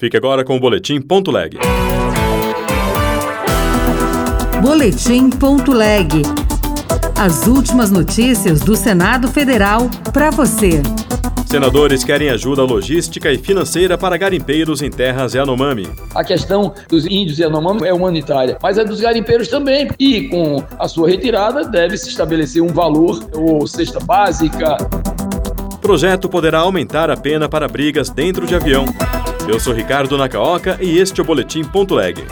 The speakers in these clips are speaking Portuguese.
Fique agora com o Boletim Ponto Leg. Boletim Ponto Leg. As últimas notícias do Senado Federal para você. Senadores querem ajuda logística e financeira para garimpeiros em terras Yanomami. A questão dos índios Yanomami é humanitária, mas é dos garimpeiros também. E com a sua retirada, deve se estabelecer um valor ou cesta básica. O projeto poderá aumentar a pena para brigas dentro de avião. Eu sou Ricardo Nakaoka e este é o Boletim Ponto Leg.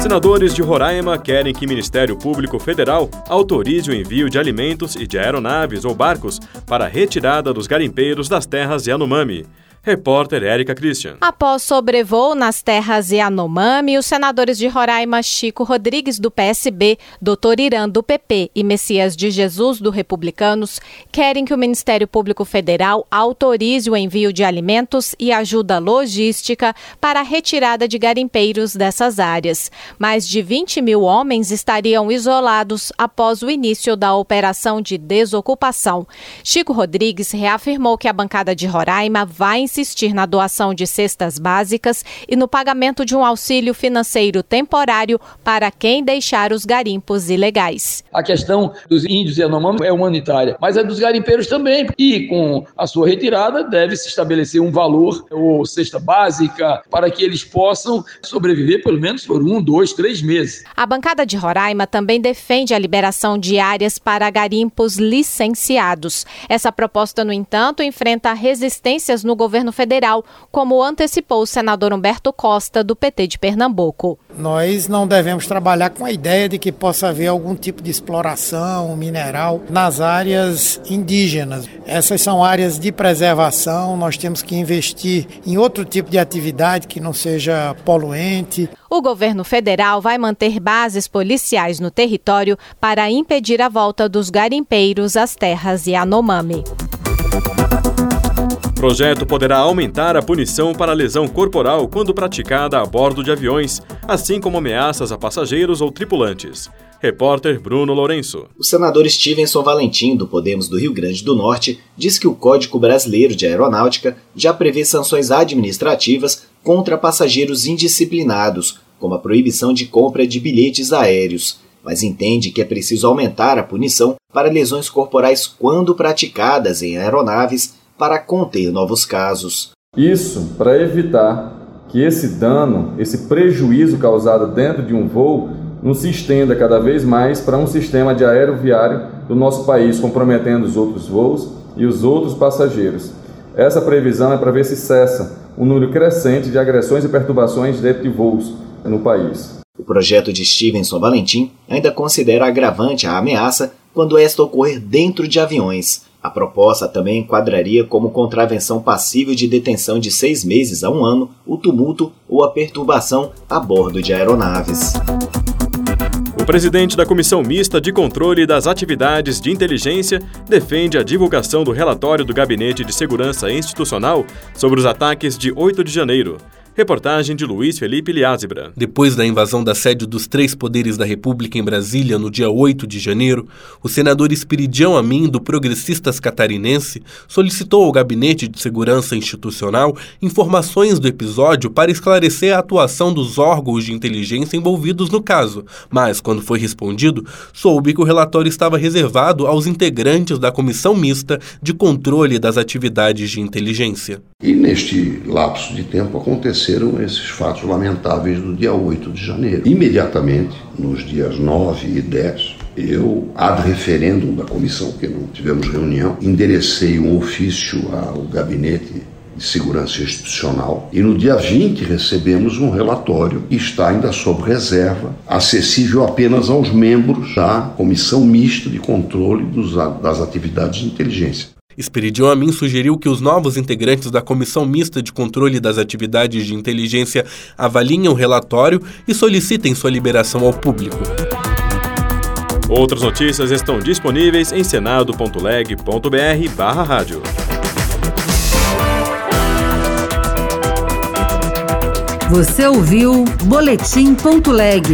Senadores de Roraima querem que Ministério Público Federal autorize o envio de alimentos e de aeronaves ou barcos para a retirada dos garimpeiros das terras Yanomami. Repórter Érica Christian. Após sobrevoo nas terras Yanomami, os senadores de Roraima Chico Rodrigues, do PSB, Dr. Irã, do PP e Messias de Jesus, do Republicanos, querem que o Ministério Público Federal autorize o envio de alimentos e ajuda logística para a retirada de garimpeiros dessas áreas. Mais de 20 mil homens estariam isolados após o início da operação de desocupação. Chico Rodrigues reafirmou que a bancada de Roraima vai insistir na doação de cestas básicas e no pagamento de um auxílio financeiro temporário para quem deixar os garimpos ilegais. A questão dos índios e Yanomami é humanitária, mas é dos garimpeiros também. E com a sua retirada, deve se estabelecer um valor ou cesta básica para que eles possam sobreviver pelo menos por um, dois, três meses. A bancada de Roraima também defende a liberação de áreas para garimpos licenciados. Essa proposta, no entanto, enfrenta resistências no governo governo federal, como antecipou o senador Humberto Costa, do PT de Pernambuco. Nós não devemos trabalhar com a ideia de que possa haver algum tipo de exploração mineral nas áreas indígenas. Essas são áreas de preservação, nós temos que investir em outro tipo de atividade que não seja poluente. O governo federal vai manter bases policiais no território para impedir a volta dos garimpeiros às terras Yanomami projeto poderá aumentar a punição para lesão corporal quando praticada a bordo de aviões, assim como ameaças a passageiros ou tripulantes. Repórter Bruno Lourenço. O senador Stevenson Valentim, do Podemos do Rio Grande do Norte, diz que o Código Brasileiro de Aeronáutica já prevê sanções administrativas contra passageiros indisciplinados, como a proibição de compra de bilhetes aéreos, mas entende que é preciso aumentar a punição para lesões corporais quando praticadas em aeronaves para conter novos casos. Isso para evitar que esse dano, esse prejuízo causado dentro de um voo, não se estenda cada vez mais para um sistema de aeroviário do nosso país, comprometendo os outros voos e os outros passageiros. Essa previsão é para ver se cessa o um número crescente de agressões e perturbações dentro de voos no país. O projeto de Stevenson Valentim ainda considera agravante a ameaça quando esta ocorrer dentro de aviões, a proposta também enquadraria como contravenção passível de detenção de seis meses a um ano o tumulto ou a perturbação a bordo de aeronaves. O presidente da Comissão Mista de Controle das Atividades de Inteligência defende a divulgação do relatório do Gabinete de Segurança Institucional sobre os ataques de 8 de janeiro. Reportagem de Luiz Felipe Liázebra. Depois da invasão da sede dos três poderes da República em Brasília no dia 8 de janeiro, o senador Espiridião Amin, do Progressistas Catarinense, solicitou ao Gabinete de Segurança Institucional informações do episódio para esclarecer a atuação dos órgãos de inteligência envolvidos no caso, mas, quando foi respondido, soube que o relatório estava reservado aos integrantes da Comissão Mista de Controle das Atividades de Inteligência. E neste lapso de tempo aconteceram esses fatos lamentáveis do dia 8 de janeiro. Imediatamente, nos dias 9 e 10, eu, ad referêndum da comissão, que não tivemos reunião, enderecei um ofício ao gabinete de segurança institucional e no dia 20 recebemos um relatório que está ainda sob reserva, acessível apenas aos membros da comissão mista de controle dos, das atividades de inteligência. Esperidion Amin sugeriu que os novos integrantes da Comissão Mista de Controle das Atividades de Inteligência avaliem o relatório e solicitem sua liberação ao público. Outras notícias estão disponíveis em senado.leg.br barra rádio. Você ouviu Boletim.leg.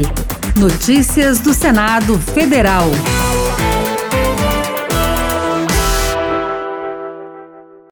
Notícias do Senado Federal.